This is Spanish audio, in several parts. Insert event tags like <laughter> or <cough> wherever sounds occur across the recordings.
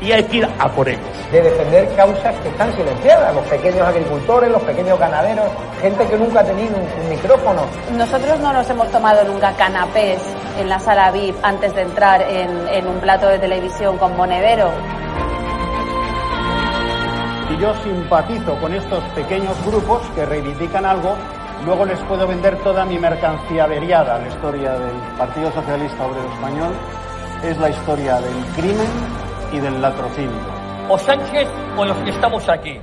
Y hay que ir a por ellos. De defender causas que están silenciadas, los pequeños agricultores, los pequeños ganaderos, gente que nunca ha tenido un, un micrófono. Nosotros no nos hemos tomado nunca canapés en la sala VIP antes de entrar en, en un plato de televisión con Monedero. Y yo simpatizo con estos pequeños grupos que reivindican algo, luego les puedo vender toda mi mercancía averiada. La historia del Partido Socialista Obrero Español es la historia del crimen y del latrocinio. O Sánchez o los que estamos aquí.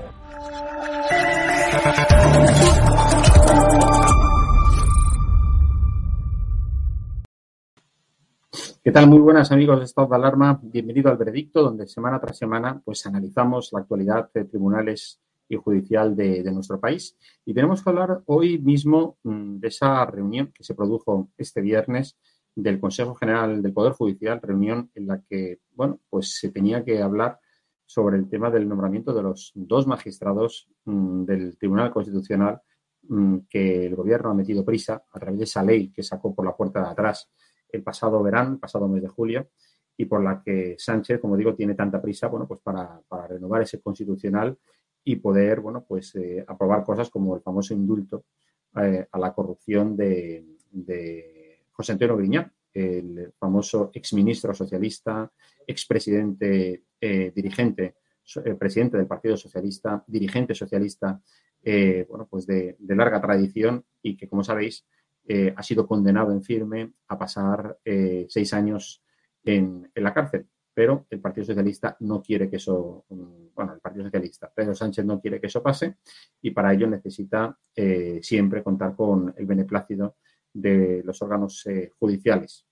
¿Qué tal? Muy buenas amigos de Estado de Alarma. Bienvenido al veredicto, donde semana tras semana pues analizamos la actualidad de tribunales y judicial de, de nuestro país. Y tenemos que hablar hoy mismo mm, de esa reunión que se produjo este viernes del Consejo General del Poder Judicial, reunión en la que, bueno, pues se tenía que hablar sobre el tema del nombramiento de los dos magistrados mm, del Tribunal Constitucional mm, que el gobierno ha metido prisa a través de esa ley que sacó por la puerta de atrás el pasado verano, pasado mes de julio, y por la que Sánchez, como digo, tiene tanta prisa, bueno, pues para, renovar ese constitucional y poder, bueno, pues eh, aprobar cosas como el famoso indulto eh, a la corrupción de José Antonio Griñán, el famoso exministro socialista, expresidente, eh, dirigente, eh, presidente del Partido Socialista, dirigente socialista, eh, bueno, pues de, larga tradición y que, como sabéis, ha sido condenado en firme a pasar seis años en, la cárcel. Pero el Partido Socialista no quiere que eso, mm, bueno, el Partido Socialista, Pedro Sánchez no quiere que eso pase y para ello necesita siempre contar con el beneplácito de los órganos judiciales.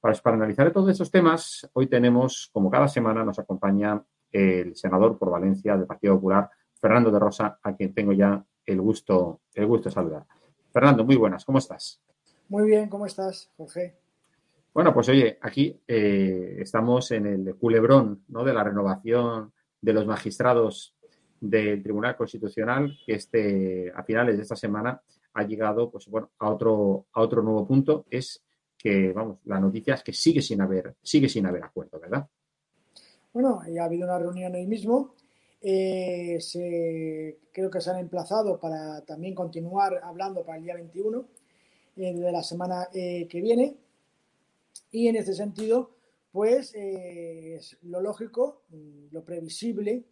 Para, para, analizar todos estos temas, hoy tenemos, como cada semana, nos acompaña el senador por Valencia del Partido Popular, Fernando de Rosa, a quien tengo ya el gusto, el gusto de saludar. Fernando, muy buenas, ¿cómo estás? Muy bien, ¿cómo estás, Jorge? Bueno, pues oye, aquí eh, estamos en el culebrón ¿no? de la renovación de los magistrados del Tribunal Constitucional, que este, a finales de esta semana ha llegado pues, bueno, a, otro, a otro nuevo punto, es que, vamos, la noticia es que sigue sin haber, sigue sin haber acuerdo, ¿verdad? Bueno, ha habido una reunión hoy mismo eh, se, creo que se han emplazado para también continuar hablando para el día 21 eh, de la semana eh, que viene. Y en este sentido, pues eh, es lo lógico, lo previsible,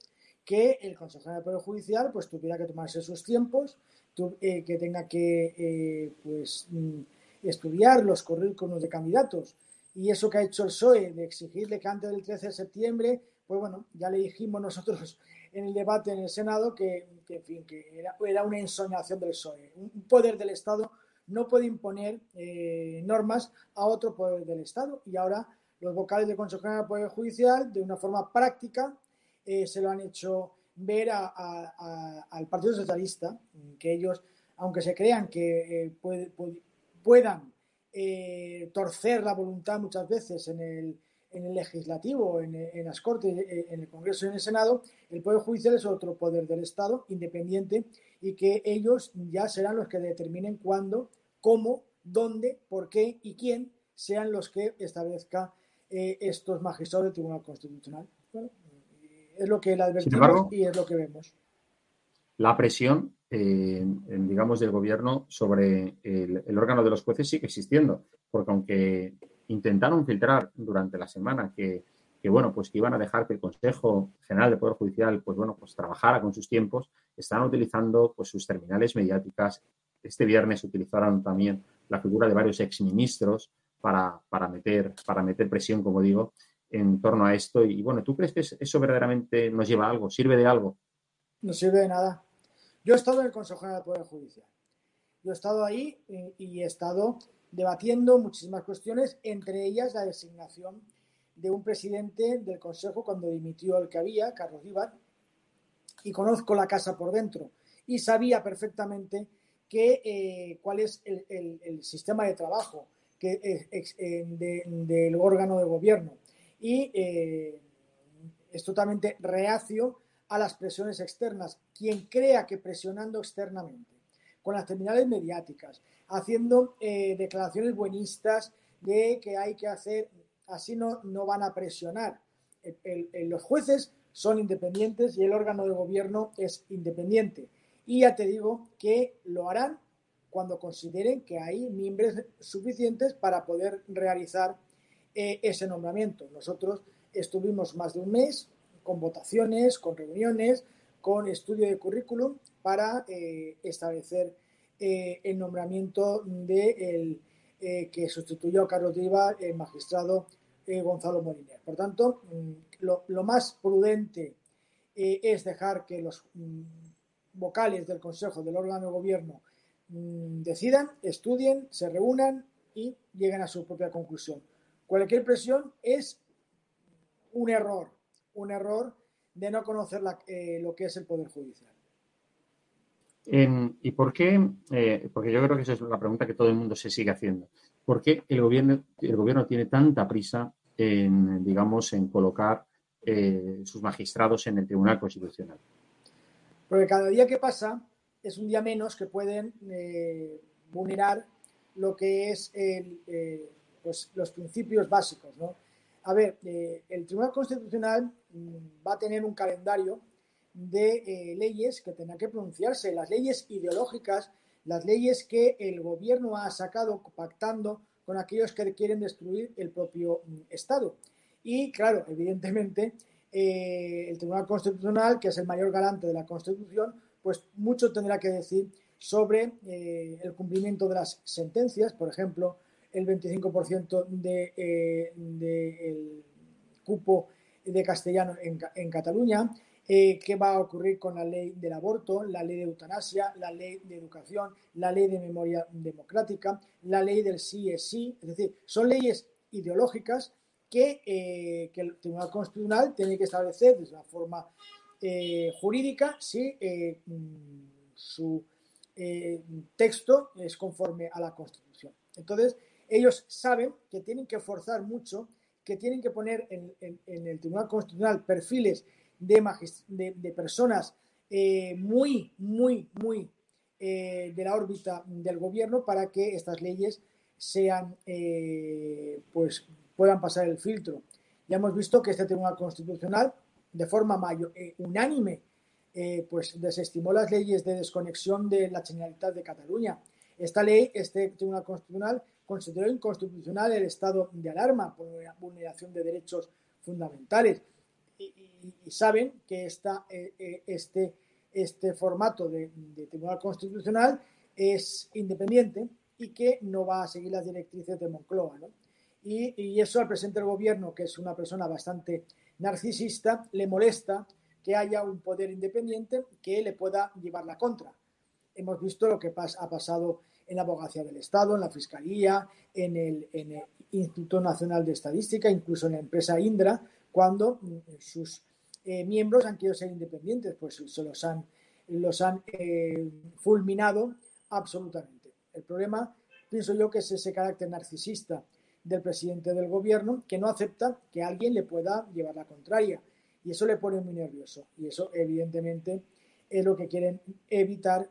que el Consejo de Poder Judicial pues tuviera que tomarse sus tiempos, tu, que tenga que pues mm, estudiar los currículos de candidatos. Y eso que ha hecho el PSOE de exigirle que antes del 13 de septiembre, pues bueno, ya le dijimos nosotros <laughs> en el debate en el Senado que, que, en fin, que era, era, una ensoñación del PSOE. Un poder del Estado no puede imponer eh, normas a otro poder del Estado y ahora los vocales del Consejo General del Poder Judicial, de una forma práctica, eh, se lo han hecho ver a, al Partido Socialista, que ellos, aunque se crean que eh, puede, puedan eh, torcer la voluntad muchas veces en el, en el legislativo, en, las Cortes, eh, en el Congreso y en el Senado, el Poder Judicial es otro poder del Estado independiente y que ellos ya serán los que determinen cuándo, cómo, dónde, por qué y quién sean los que establezca estos magistrados del Tribunal Constitucional. Es lo que le advertimos embargo, y es lo que vemos. La presión, eh, en, digamos, del gobierno sobre el, el, órgano de los jueces sigue existiendo, porque aunque intentaron filtrar durante la semana que, que, bueno, pues que iban a dejar que el Consejo General del Poder Judicial, pues bueno, pues trabajara con sus tiempos, están utilizando pues sus terminales mediáticas. Este viernes utilizaron también la figura de varios exministros para, para, meter, para meter presión, como digo, en torno a esto. Y bueno, ¿tú crees que eso verdaderamente nos lleva a algo? ¿Sirve de algo? No sirve de nada. Yo he estado en el Consejo General del Poder Judicial. Yo he estado ahí y, he estado debatiendo muchísimas cuestiones, entre ellas la designación de un presidente del Consejo cuando dimitió el que había, Carlos Ibar, y conozco la casa por dentro y sabía perfectamente que, eh, cuál es el, sistema de trabajo que, eh, de, del órgano de gobierno. Y eh, es totalmente reacio a las presiones externas. Quien crea que presionando externamente, con las terminales mediáticas, haciendo eh, declaraciones buenistas de que hay que hacer, así no, no van a presionar. El, los jueces son independientes y el órgano de gobierno es independiente. Y ya te digo que lo harán cuando consideren que hay miembros suficientes para poder realizar eh, ese nombramiento. Nosotros estuvimos más de un mes con votaciones, con reuniones, con estudio de currículum para eh, establecer eh, el nombramiento de el, eh, que sustituyó a Carlos Diva, el magistrado Gonzalo Moliner. Por tanto, mm, lo, lo, más prudente es dejar que los mm, vocales del Consejo, del órgano de gobierno, mm, decidan, estudien, se reúnan y lleguen a su propia conclusión. Cualquier presión es un error, un error de no conocer la, eh, lo que es el Poder Judicial. ¿Y por qué? Eh, porque yo creo que esa es la pregunta que todo el mundo se sigue haciendo. ¿Por qué el gobierno, el gobierno tiene tanta prisa en, digamos, en colocar eh, sus magistrados en el Tribunal Constitucional? Porque cada día que pasa es un día menos que pueden vulnerar lo que es el, pues los principios básicos, ¿no? A ver, eh, el Tribunal Constitucional mm, va a tener un calendario de eh, leyes que tendrán que pronunciarse, las leyes ideológicas, las leyes que el gobierno ha sacado pactando con aquellos que quieren destruir el propio mm, Estado. Y claro, evidentemente, eh, el Tribunal Constitucional, que es el mayor garante de la Constitución, pues mucho tendrá que decir sobre el cumplimiento de las sentencias, por ejemplo, el 25% de, eh, el cupo de castellano en, en Cataluña, eh, qué va a ocurrir con la ley del aborto, la ley de eutanasia, la ley de educación, la ley de memoria democrática, la ley del sí es sí, es decir, son leyes ideológicas que, eh, que el Tribunal Constitucional tiene que establecer de una forma eh, jurídica si eh, su texto es conforme a la Constitución. Entonces, ellos saben que tienen que forzar mucho, que tienen que poner en, el Tribunal Constitucional perfiles de, de, de personas eh, muy, muy, muy eh, de la órbita del gobierno para que estas leyes sean, eh, pues, puedan pasar el filtro. Ya hemos visto que este Tribunal Constitucional, de forma mayor, unánime, pues desestimó las leyes de desconexión de la Generalitat de Cataluña. Esta ley, este Tribunal Constitucional, consideró inconstitucional el estado de alarma por vulneración de derechos fundamentales. Y, y, y saben que esta, eh, este, este formato de, de, Tribunal Constitucional es independiente y que no va a seguir las directrices de Moncloa. ¿no? Y, y, eso al presidente del gobierno, que es una persona bastante narcisista, le molesta que haya un poder independiente que le pueda llevar la contra. Hemos visto lo que ha pasado en la Abogacía del Estado, en la Fiscalía, en el, Instituto Nacional de Estadística, incluso en la empresa Indra, cuando mm, sus eh, miembros han querido ser independientes, pues se los han, eh, fulminado absolutamente. El problema pienso yo que es ese carácter narcisista del presidente del gobierno que no acepta que alguien le pueda llevar la contraria. Y eso le pone muy nervioso. Y eso, evidentemente, es lo que quieren evitar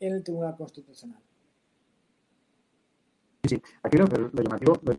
en el Tribunal Constitucional. Sí, aquí lo, lo, llamativo, lo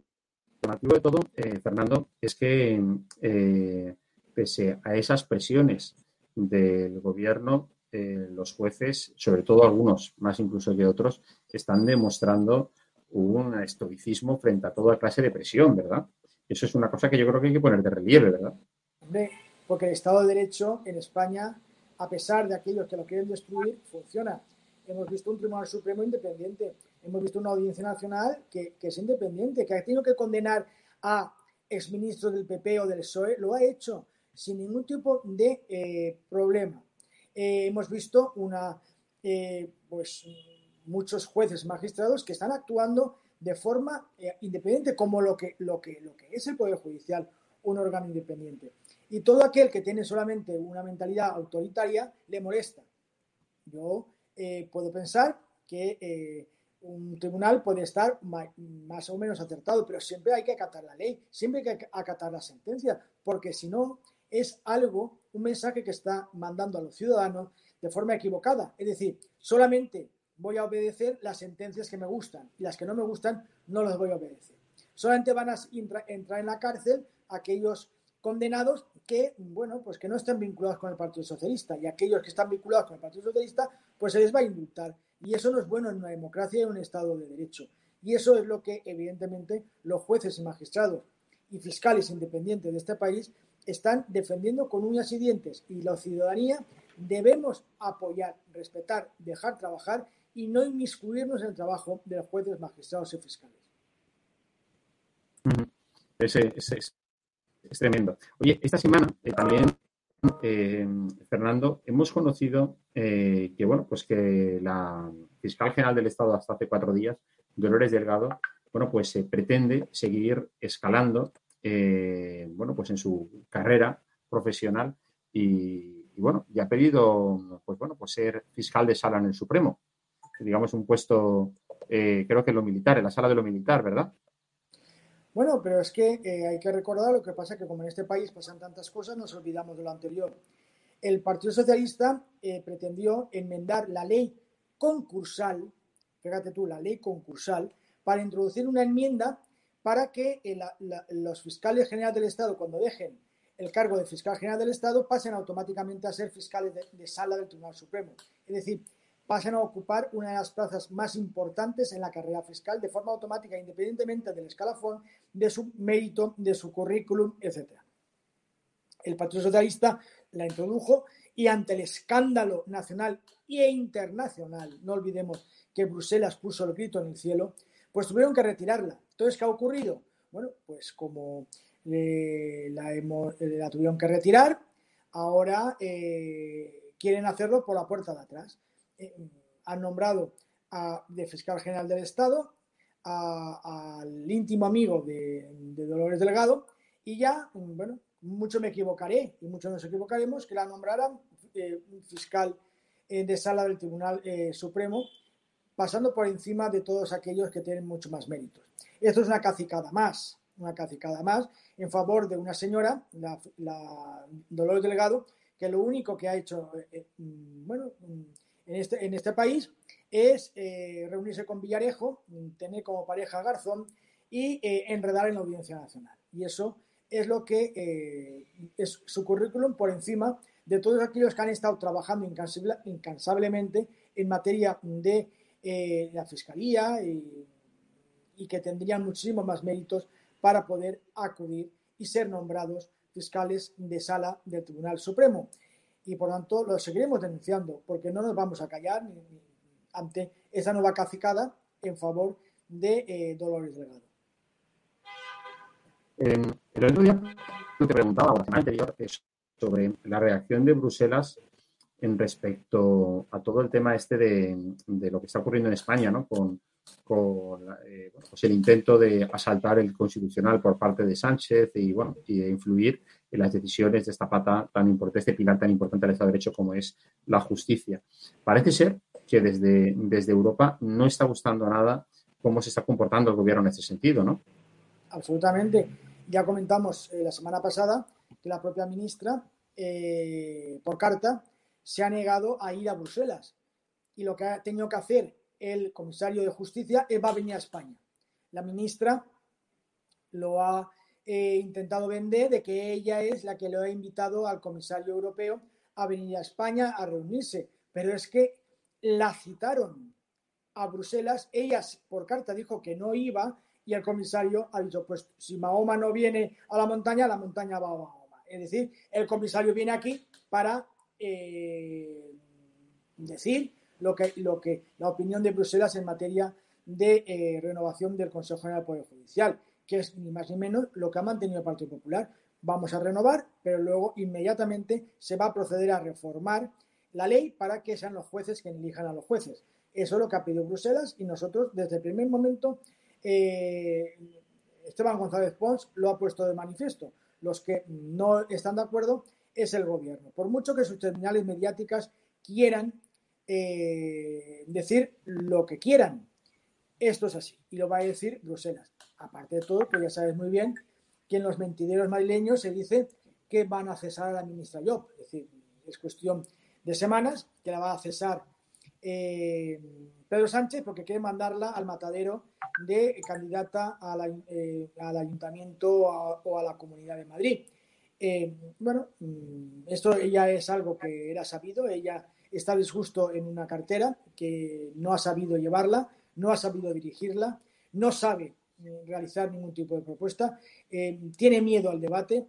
llamativo, de todo, eh, Fernando, es que eh, pese a esas presiones del gobierno, eh, los jueces, sobre todo algunos, más incluso que otros, están demostrando un estoicismo frente a toda clase de presión, ¿verdad? Eso es una cosa que yo creo que hay que poner de relieve, ¿verdad? Hombre, porque el Estado de Derecho en España, a pesar de aquellos que lo quieren destruir, funciona. Hemos visto un Tribunal Supremo independiente, hemos visto una Audiencia Nacional que, es independiente, que ha tenido que condenar a exministros del PP o del PSOE, lo ha hecho sin ningún tipo de eh, problema. Eh, hemos visto eh, pues, muchos jueces magistrados que están actuando de forma independiente, como lo, que, lo que es el Poder Judicial, un órgano independiente. Y todo aquel que tiene solamente una mentalidad autoritaria le molesta. Yo puedo pensar que un tribunal puede estar más o menos acertado, pero siempre hay que acatar la ley, siempre hay que acatar la sentencia, porque si no, es algo, un mensaje que está mandando a los ciudadanos de forma equivocada. Es decir, solamente voy a obedecer las sentencias que me gustan y las que no me gustan no las voy a obedecer. Solamente van a entrar en la cárcel aquellos condenados que, bueno, pues que no estén vinculados con el Partido Socialista y aquellos que están vinculados con el Partido Socialista, pues se les va a indultar. Y eso no es bueno en una democracia y en un Estado de Derecho. Y eso es lo que, evidentemente, los jueces y magistrados y fiscales independientes de este país están defendiendo con uñas y dientes y la ciudadanía debemos apoyar, respetar, dejar trabajar y no inmiscuirnos en el trabajo de los jueces, magistrados y fiscales. Es, es, tremendo. Oye, esta semana eh, también, eh, Fernando, hemos conocido eh, que, bueno, pues que la fiscal general del Estado hasta hace cuatro días, Dolores Delgado, bueno, pues se pretende seguir escalando bueno, pues en su carrera profesional y, bueno, ya ha pedido, pues bueno, pues ser fiscal de sala en el Supremo, digamos un puesto, creo que en lo militar, en la sala de lo militar, ¿verdad? Bueno, pero es que eh, hay que recordar lo que pasa que como en este país pasan tantas cosas, nos olvidamos de lo anterior. El Partido Socialista pretendió enmendar la ley concursal, fíjate tú, la ley concursal, para introducir una enmienda para que eh, los fiscales generales del Estado, cuando dejen el cargo de fiscal general del Estado, pasen automáticamente a ser fiscales de, sala del Tribunal Supremo. Es decir, pasen a ocupar una de las plazas más importantes en la carrera fiscal de forma automática, independientemente del escalafón, de su mérito, de su currículum, etc. El Partido Socialista la introdujo y ante el escándalo nacional e internacional, no olvidemos que Bruselas puso el grito en el cielo, pues tuvieron que retirarla. Entonces, ¿qué ha ocurrido? Bueno, pues como eh, la, tuvieron que retirar, ahora eh, quieren hacerlo por la puerta de atrás. Eh, han nombrado a, de fiscal general del Estado al íntimo amigo de, Dolores Delgado y ya, bueno, mucho me equivocaré y mucho nos equivocaremos que la nombraran fiscal de sala del Tribunal Supremo pasando por encima de todos aquellos que tienen mucho más méritos. Esto es una cacicada más, una cacicada más en favor de una señora, la, Dolores Delgado, que lo único que ha hecho, eh, eh, mm, bueno, mm, en este, en este país es eh, reunirse con Villarejo, tener como pareja a Garzón y enredar en la Audiencia Nacional. Y eso es lo que es su currículum por encima de todos aquellos que han estado trabajando incansablemente en materia de eh, la Fiscalía y, que tendrían muchísimos más méritos para poder acudir y ser nombrados fiscales de sala del Tribunal Supremo. Y por tanto lo seguiremos denunciando porque no nos vamos a callar ante esa nueva cacicada en favor de eh, Dolores Delgado. el otro día te preguntaba, la semana anterior, sobre la reacción de Bruselas en respecto a todo el tema este de, lo que está ocurriendo en España, ¿no? Con, eh, pues el intento de asaltar el constitucional por parte de Sánchez y, bueno, y de influir en las decisiones de esta pata tan importante, este pilar tan importante del Estado de Derecho como es la justicia. Parece ser que desde, desde Europa no está gustando nada cómo se está comportando el gobierno en ese sentido, ¿no? Absolutamente. Ya comentamos eh, la semana pasada que la propia ministra, eh, por carta, se ha negado a ir a Bruselas. Y lo que ha tenido que hacer el comisario de justicia es va a venir a España. La ministra lo ha eh, intentado vender de que ella es la que lo ha invitado al comisario europeo a venir a España a reunirse. Pero es que la citaron a Bruselas, ella por carta dijo que no iba y el comisario ha dicho, pues si Mahoma no viene a la montaña, la montaña va a Mahoma. Es decir, el comisario viene aquí para eh, decir lo que, lo que la opinión de Bruselas en materia de eh, renovación del Consejo General del Poder Judicial, que es ni más ni menos lo que ha mantenido el Partido Popular. Vamos a renovar, pero luego inmediatamente se va a proceder a reformar la ley para que sean los jueces quienes elijan a los jueces. Eso es lo que ha pedido Bruselas y nosotros desde el primer momento, eh, Esteban González Pons lo ha puesto de manifiesto. Los que no están de acuerdo es el gobierno. Por mucho que sus terminales mediáticas quieran eh, decir lo que quieran, esto es así y lo va a decir Bruselas. Aparte de todo, pues ya sabes muy bien que en los mentideros madrileños se dice que van a cesar a la ministra Job. Es decir, es cuestión de semanas que la va a cesar eh, Pedro Sánchez porque quiere mandarla al matadero de candidata eh, al ayuntamiento o a la comunidad de Madrid. Eh, bueno, mm, esto ya es algo que era sabido, ella está disgusto en una cartera que no ha sabido llevarla, no ha sabido dirigirla, no sabe realizar ningún tipo de propuesta, tiene miedo al debate.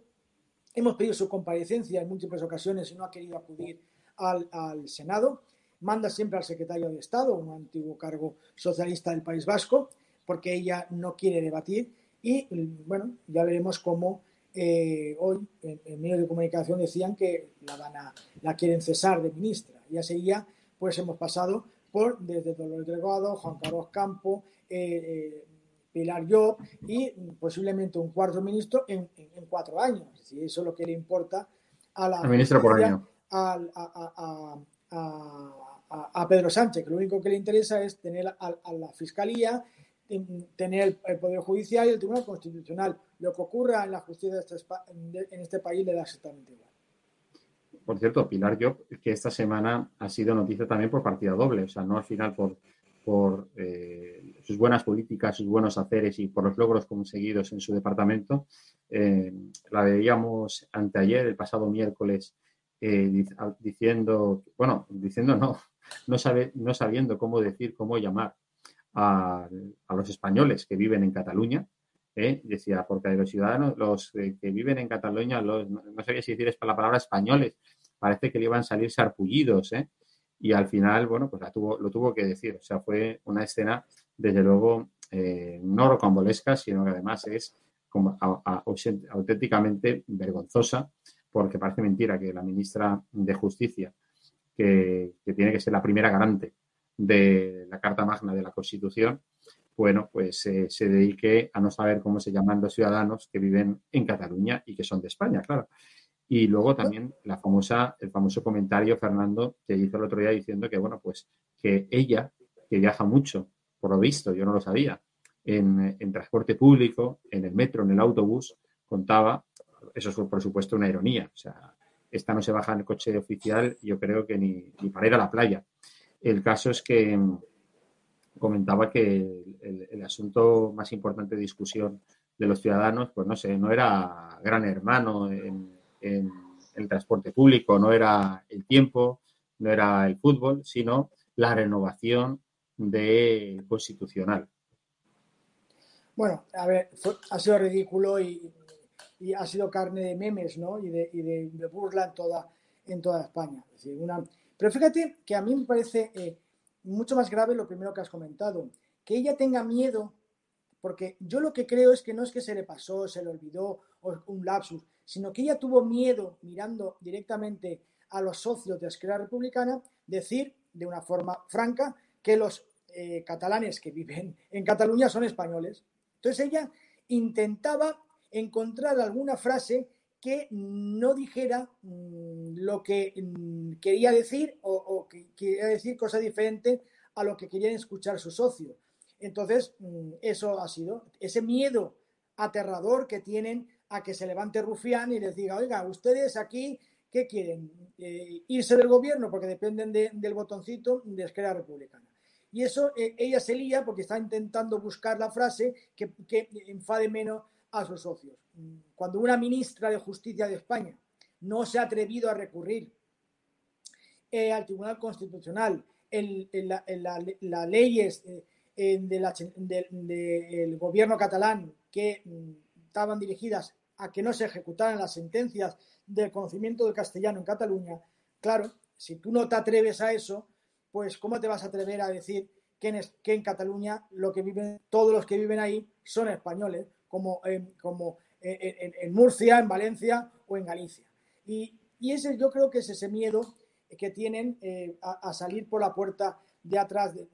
Hemos pedido su comparecencia en múltiples ocasiones y no ha querido acudir al Senado manda siempre al secretario de Estado, un antiguo cargo socialista del País Vasco, porque ella no quiere debatir y bueno, ya veremos cómo eh, hoy en, medios de comunicación decían que la van a, la quieren cesar de ministra. Ya seguía, pues hemos pasado desde Dolores Delgado, Juan Carlos Campo, eh, eh, Pilar Job y posiblemente un cuarto ministro en, cuatro años. Si eso es lo que le importa a la ministra por año. a, a, Pedro Sánchez, que lo único que le interesa es tener a, la Fiscalía, tener el, Poder Judicial y el Tribunal Constitucional. Lo que ocurra en la justicia este en este país le da exactamente igual. Por cierto, Pilar Job, que esta semana ha sido noticia también por partida doble, o sea, no al final por, eh, sus buenas políticas, sus buenos haceres y por los logros conseguidos en su departamento. Eh, la veíamos anteayer, el pasado miércoles, eh, diciendo, bueno, diciendo no, <laughs> no, sabe, no sabiendo cómo decir, cómo llamar a, los españoles que viven en Cataluña. ¿Eh? Decía, porque los ciudadanos, los eh, que viven en Cataluña, los, no, sabía si decir la palabra españoles, parece que le iban a salir sarpullidos, ¿eh? Y al final, bueno, pues la tuvo, lo tuvo que decir. O sea, fue una escena, desde luego, no rocambolesca, sino que además es auténticamente vergonzosa, porque parece mentira que la ministra de Justicia que, tiene que ser la primera garante de la Carta Magna de la Constitución, bueno, pues eh, se dedique a no saber cómo se llaman los ciudadanos que viven en Cataluña y que son de España, claro. Y luego también la famosa, el famoso comentario, Fernando, que hizo el otro día diciendo que, bueno, pues que ella, que viaja mucho, por lo visto, yo no lo sabía, en, transporte público, en el metro, en el autobús, contaba, eso es por supuesto una ironía, o sea, esta no se baja en el coche oficial, yo creo que ni, para ir a la playa. El caso es que comentaba que el, asunto más importante de discusión de los ciudadanos, pues no sé, no era gran hermano en, el transporte público, no era el tiempo, no era el fútbol, sino la renovación de constitucional. Bueno, a ver, ha sido ridículo y ha sido carne de memes ¿no? y, de, y de, burla en toda, en toda España. una... Pero fíjate que a mí me parece eh, mucho más grave lo primero que has comentado, que ella tenga miedo, porque yo lo que creo es que no es que se le pasó, se le olvidó o un lapsus, sino que ella tuvo miedo mirando directamente a los socios de Esquerra Republicana decir de una forma franca que los eh, catalanes que viven en Cataluña son españoles. Entonces ella intentaba encontrar alguna frase no dijera mm, lo que mm, quería decir o, que quería decir cosa diferente a lo que querían escuchar sus socios. Entonces, mm, eso ha sido ese miedo aterrador que tienen a que se levante Rufián y les diga, oiga, ustedes aquí, ¿qué quieren? Eh, irse del gobierno porque dependen del botoncito de Esquerra Republicana. Y eso eh, ella se lía porque está intentando buscar la frase que enfade menos a sus socios. Cuando una ministra de Justicia de España no se ha atrevido a recurrir eh, al Tribunal Constitucional en, las leyes del gobierno catalán que mm, estaban dirigidas a que no se ejecutaran las sentencias del conocimiento del castellano en Cataluña, claro, si tú no te atreves a eso, pues ¿cómo te vas a atrever a decir que en, que en Cataluña lo que viven, todos los que viven ahí son españoles, como, en, como en, Murcia, en Valencia o en Galicia? Y, ese yo creo que es ese miedo que tienen eh, a, salir por la puerta de atrás de,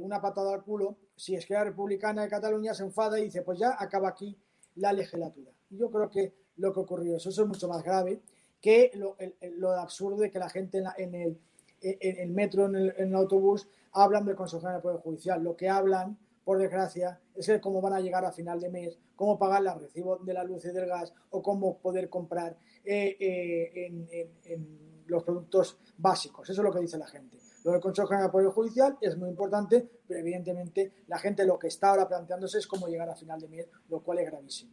una patada al culo si es que la republicana de Cataluña se enfada y dice pues ya acaba aquí la legislatura. Y yo creo que lo que ocurrió eso, es mucho más grave que lo, lo absurdo de que la gente en, el, en el, metro, en el, autobús, hablan del Consejo General del Poder Judicial. Lo que hablan, por desgracia, es de cómo van a llegar a final de mes, cómo pagar el recibo de la luz y del gas o cómo poder comprar eh, eh, en, los productos básicos. Eso es lo que dice la gente. Lo del Consejo General del Poder Judicial es muy importante, pero evidentemente la gente lo que está ahora planteándose es cómo llegar a final de mes, lo cual es gravísimo.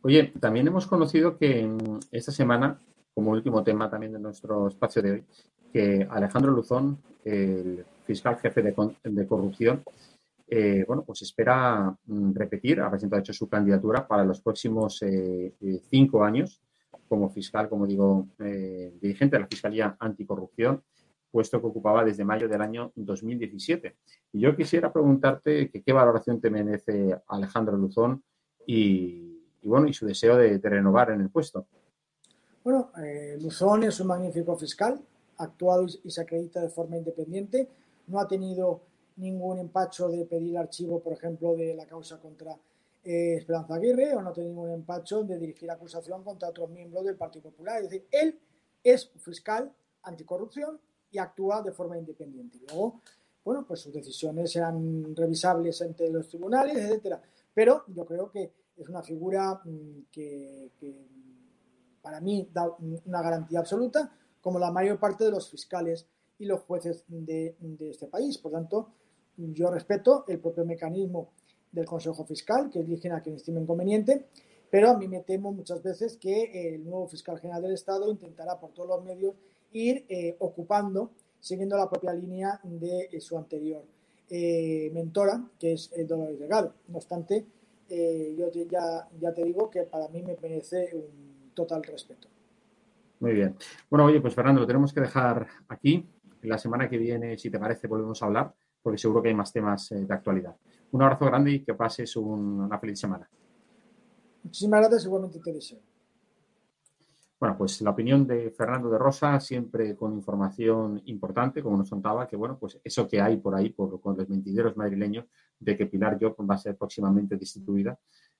Oye, también hemos conocido que esta semana, como último tema también de nuestro espacio de hoy, que Alejandro Luzón, el fiscal jefe de, corrupción, eh, bueno, pues espera mm, repetir, ha presentado hecho su candidatura para los próximos eh, eh, cinco años como fiscal, como digo, dirigente de la Fiscalía Anticorrupción, puesto que ocupaba desde mayo del año 2017. Y yo quisiera preguntarte qué valoración te merece Alejandro Luzón y, bueno, y su deseo de, renovar en el puesto. Bueno, eh, Luzón es un magnífico fiscal, actuado y, se acredita de forma independiente, no ha tenido ningún empacho de pedir archivo, por ejemplo, de la causa contra eh, Esperanza Aguirre, o no ha tenido ningún empacho de dirigir acusación contra otros miembros del Partido Popular. Es decir, él es fiscal anticorrupción y actúa de forma independiente. Luego, bueno, pues sus decisiones serán revisables ante los tribunales, etcétera. Pero yo creo que es una figura mm, que, para mí da una garantía absoluta, como la mayor parte de los fiscales y los jueces de, este país. Por tanto, yo respeto el propio mecanismo del Consejo Fiscal, que eligen a quien estime inconveniente, pero a mí me temo muchas veces que el nuevo fiscal general del Estado intentará por todos los medios ir eh, ocupando, siguiendo la propia línea de su anterior eh, mentora, que es el Dolores Delgado. No obstante, eh, yo ya, ya te digo que para mí me merece un total respeto. Muy bien. Bueno, oye, pues Fernando, lo tenemos que dejar aquí. La semana que viene, si te parece, volvemos a hablar, porque seguro que hay más temas eh, de actualidad. Un abrazo grande y que pases una feliz semana. Muchísimas gracias, igualmente te deseo. Bueno, pues la opinión de Fernando de Rosa, siempre con información importante, como nos contaba, que bueno, pues eso que hay por ahí, por, con los mentideros madrileños, de que Pilar Job va a ser próximamente destituida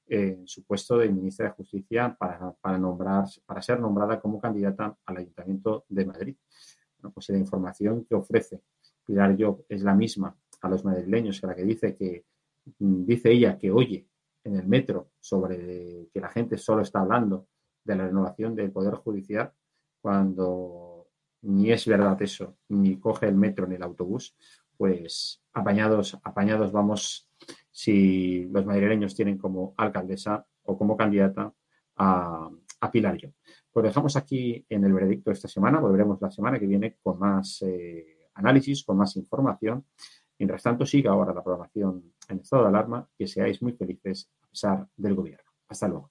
en su puesto de ministra de Justicia para, para, nombrar, para ser nombrada como candidata al Ayuntamiento de Madrid. Bueno, pues la información que ofrece Pilar Job es la misma a los madrileños que la que dice que dice ella que oye en el metro sobre que la gente solo está hablando de la renovación del Poder Judicial cuando ni es verdad eso, ni coge el metro ni el autobús, pues apañados, apañados vamos si los madrileños tienen como alcaldesa o como candidata a, Pilar Yo. Pues dejamos aquí en el veredicto esta semana, volveremos la semana que viene con más eh, análisis, con más información. Mientras tanto, siga ahora la programación en estado de alarma, que seáis muy felices a pesar del gobierno. Hasta luego.